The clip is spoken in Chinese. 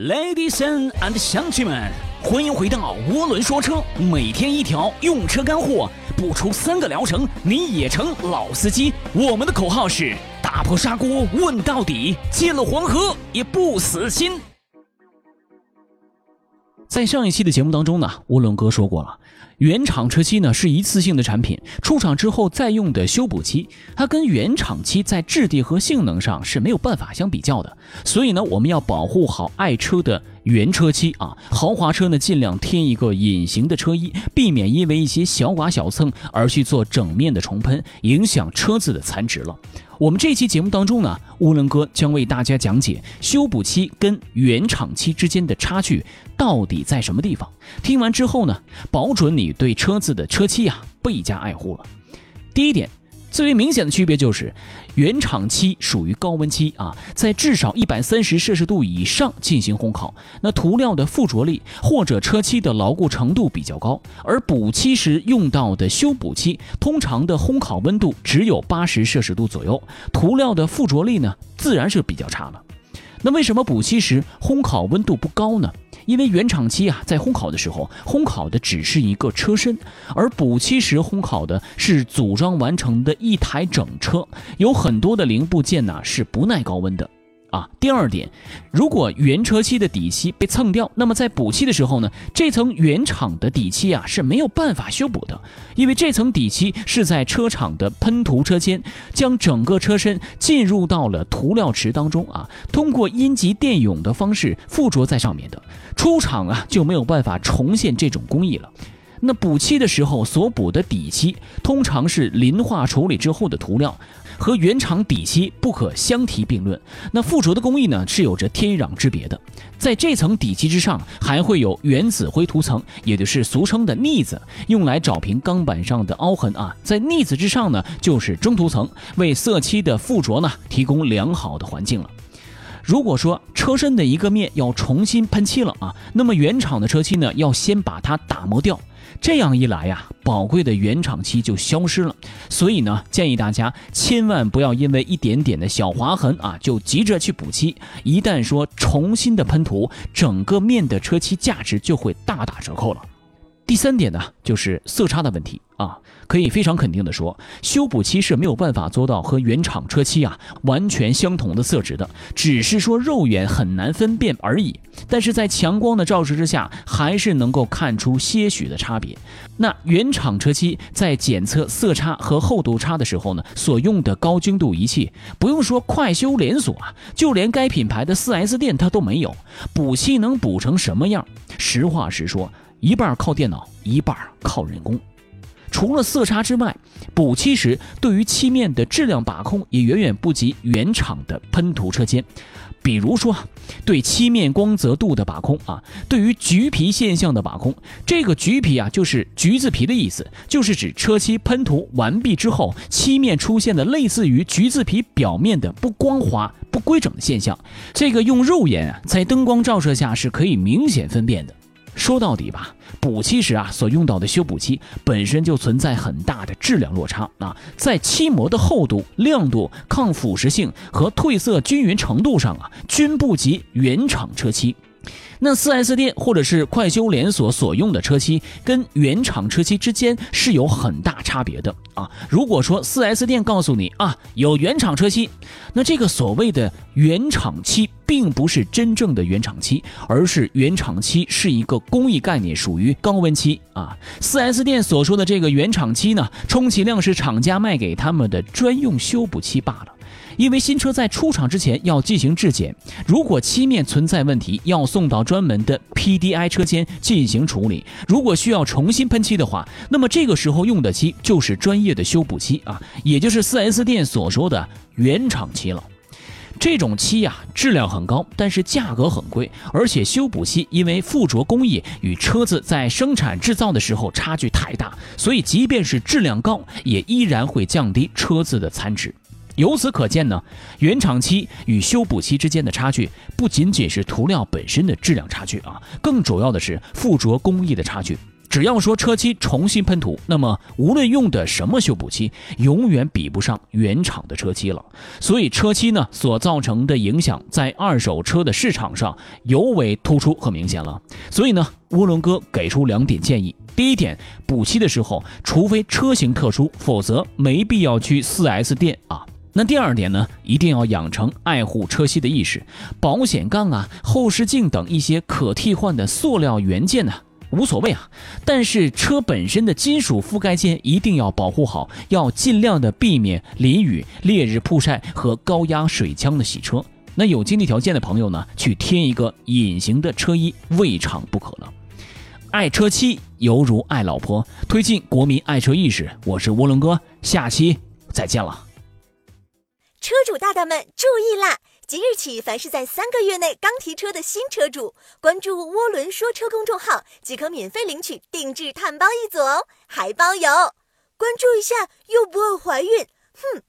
Ladies and 乡亲们，欢迎回到涡轮说车，每天一条用车干货，不出三个疗程你也成老司机。我们的口号是打破砂锅问到底，见了黄河也不死心。在上一期的节目当中呢，涡轮哥说过了。原厂车漆呢是一次性的产品，出厂之后再用的修补漆，它跟原厂漆在质地和性能上是没有办法相比较的。所以呢，我们要保护好爱车的原车漆啊。豪华车呢，尽量贴一个隐形的车衣，避免因为一些小剐小蹭而去做整面的重喷，影响车子的残值了。我们这期节目当中呢，乌伦哥将为大家讲解修补漆跟原厂漆之间的差距到底在什么地方。听完之后呢，保准你对车子的车漆呀倍加爱护了。第一点。最为明显的区别就是，原厂漆属于高温漆啊，在至少一百三十摄氏度以上进行烘烤，那涂料的附着力或者车漆的牢固程度比较高，而补漆时用到的修补漆，通常的烘烤温度只有八十摄氏度左右，涂料的附着力呢，自然是比较差了。那为什么补漆时烘烤温度不高呢？因为原厂漆啊，在烘烤的时候，烘烤的只是一个车身，而补漆时烘烤的是组装完成的一台整车，有很多的零部件呢是不耐高温的。啊，第二点，如果原车漆的底漆被蹭掉，那么在补漆的时候呢，这层原厂的底漆啊是没有办法修补的，因为这层底漆是在车厂的喷涂车间将整个车身进入到了涂料池当中啊，通过阴极电泳的方式附着在上面的，出厂啊就没有办法重现这种工艺了。那补漆的时候所补的底漆，通常是磷化处理之后的涂料。和原厂底漆不可相提并论。那附着的工艺呢，是有着天壤之别的。在这层底漆之上，还会有原子灰涂层，也就是俗称的腻子，用来找平钢板上的凹痕啊。在腻子之上呢，就是中涂层，为色漆的附着呢提供良好的环境了。如果说车身的一个面要重新喷漆了啊，那么原厂的车漆呢，要先把它打磨掉。这样一来呀，宝贵的原厂漆就消失了。所以呢，建议大家千万不要因为一点点的小划痕啊，就急着去补漆。一旦说重新的喷涂，整个面的车漆价值就会大打折扣了。第三点呢，就是色差的问题啊，可以非常肯定的说，修补漆是没有办法做到和原厂车漆啊完全相同的色值的，只是说肉眼很难分辨而已。但是在强光的照射之下，还是能够看出些许的差别。那原厂车漆在检测色差和厚度差的时候呢，所用的高精度仪器，不用说快修连锁啊，就连该品牌的 4S 店它都没有。补漆能补成什么样？实话实说。一半靠电脑，一半靠人工。除了色差之外，补漆时对于漆面的质量把控也远远不及原厂的喷涂车间。比如说，对漆面光泽度的把控啊，对于橘皮现象的把控。这个橘皮啊，就是橘子皮的意思，就是指车漆喷涂完毕之后，漆面出现的类似于橘子皮表面的不光滑、不规整的现象。这个用肉眼啊，在灯光照射下是可以明显分辨的。说到底吧，补漆时啊所用到的修补漆本身就存在很大的质量落差啊，在漆膜的厚度、亮度、抗腐蚀性和褪色均匀程度上啊，均不及原厂车漆。那 4S 店或者是快修连锁所用的车漆，跟原厂车漆之间是有很大差别的啊。如果说 4S 店告诉你啊有原厂车漆，那这个所谓的原厂漆，并不是真正的原厂漆，而是原厂漆是一个工艺概念，属于高温漆啊。4S 店所说的这个原厂漆呢，充其量是厂家卖给他们的专用修补漆罢了。因为新车在出厂之前要进行质检，如果漆面存在问题，要送到专门的 PDI 车间进行处理。如果需要重新喷漆的话，那么这个时候用的漆就是专业的修补漆啊，也就是 4S 店所说的原厂漆了。这种漆呀，质量很高，但是价格很贵，而且修补漆因为附着工艺与车子在生产制造的时候差距太大，所以即便是质量高，也依然会降低车子的残值。由此可见呢，原厂漆与修补漆之间的差距不仅仅是涂料本身的质量差距啊，更主要的是附着工艺的差距。只要说车漆重新喷涂，那么无论用的什么修补漆，永远比不上原厂的车漆了。所以车漆呢所造成的影响，在二手车的市场上尤为突出和明显了。所以呢，涡轮哥给出两点建议：第一点，补漆的时候，除非车型特殊，否则没必要去 4S 店啊。那第二点呢，一定要养成爱护车漆的意识，保险杠啊、后视镜等一些可替换的塑料元件呢。无所谓啊，但是车本身的金属覆盖件一定要保护好，要尽量的避免淋雨、烈日曝晒和高压水枪的洗车。那有经济条件的朋友呢，去贴一个隐形的车衣未尝不可了。爱车漆犹如爱老婆，推进国民爱车意识。我是涡轮哥，下期再见了。车主大大们注意啦！即日起，凡是在三个月内刚提车的新车主，关注“涡轮说车”公众号即可免费领取定制碳包一组哦，还包邮。关注一下又不会怀孕，哼。